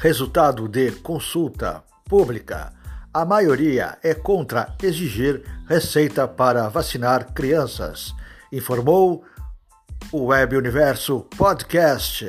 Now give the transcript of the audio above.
resultado de consulta pública. A maioria é contra exigir receita para vacinar crianças, informou o Web Universo Podcast.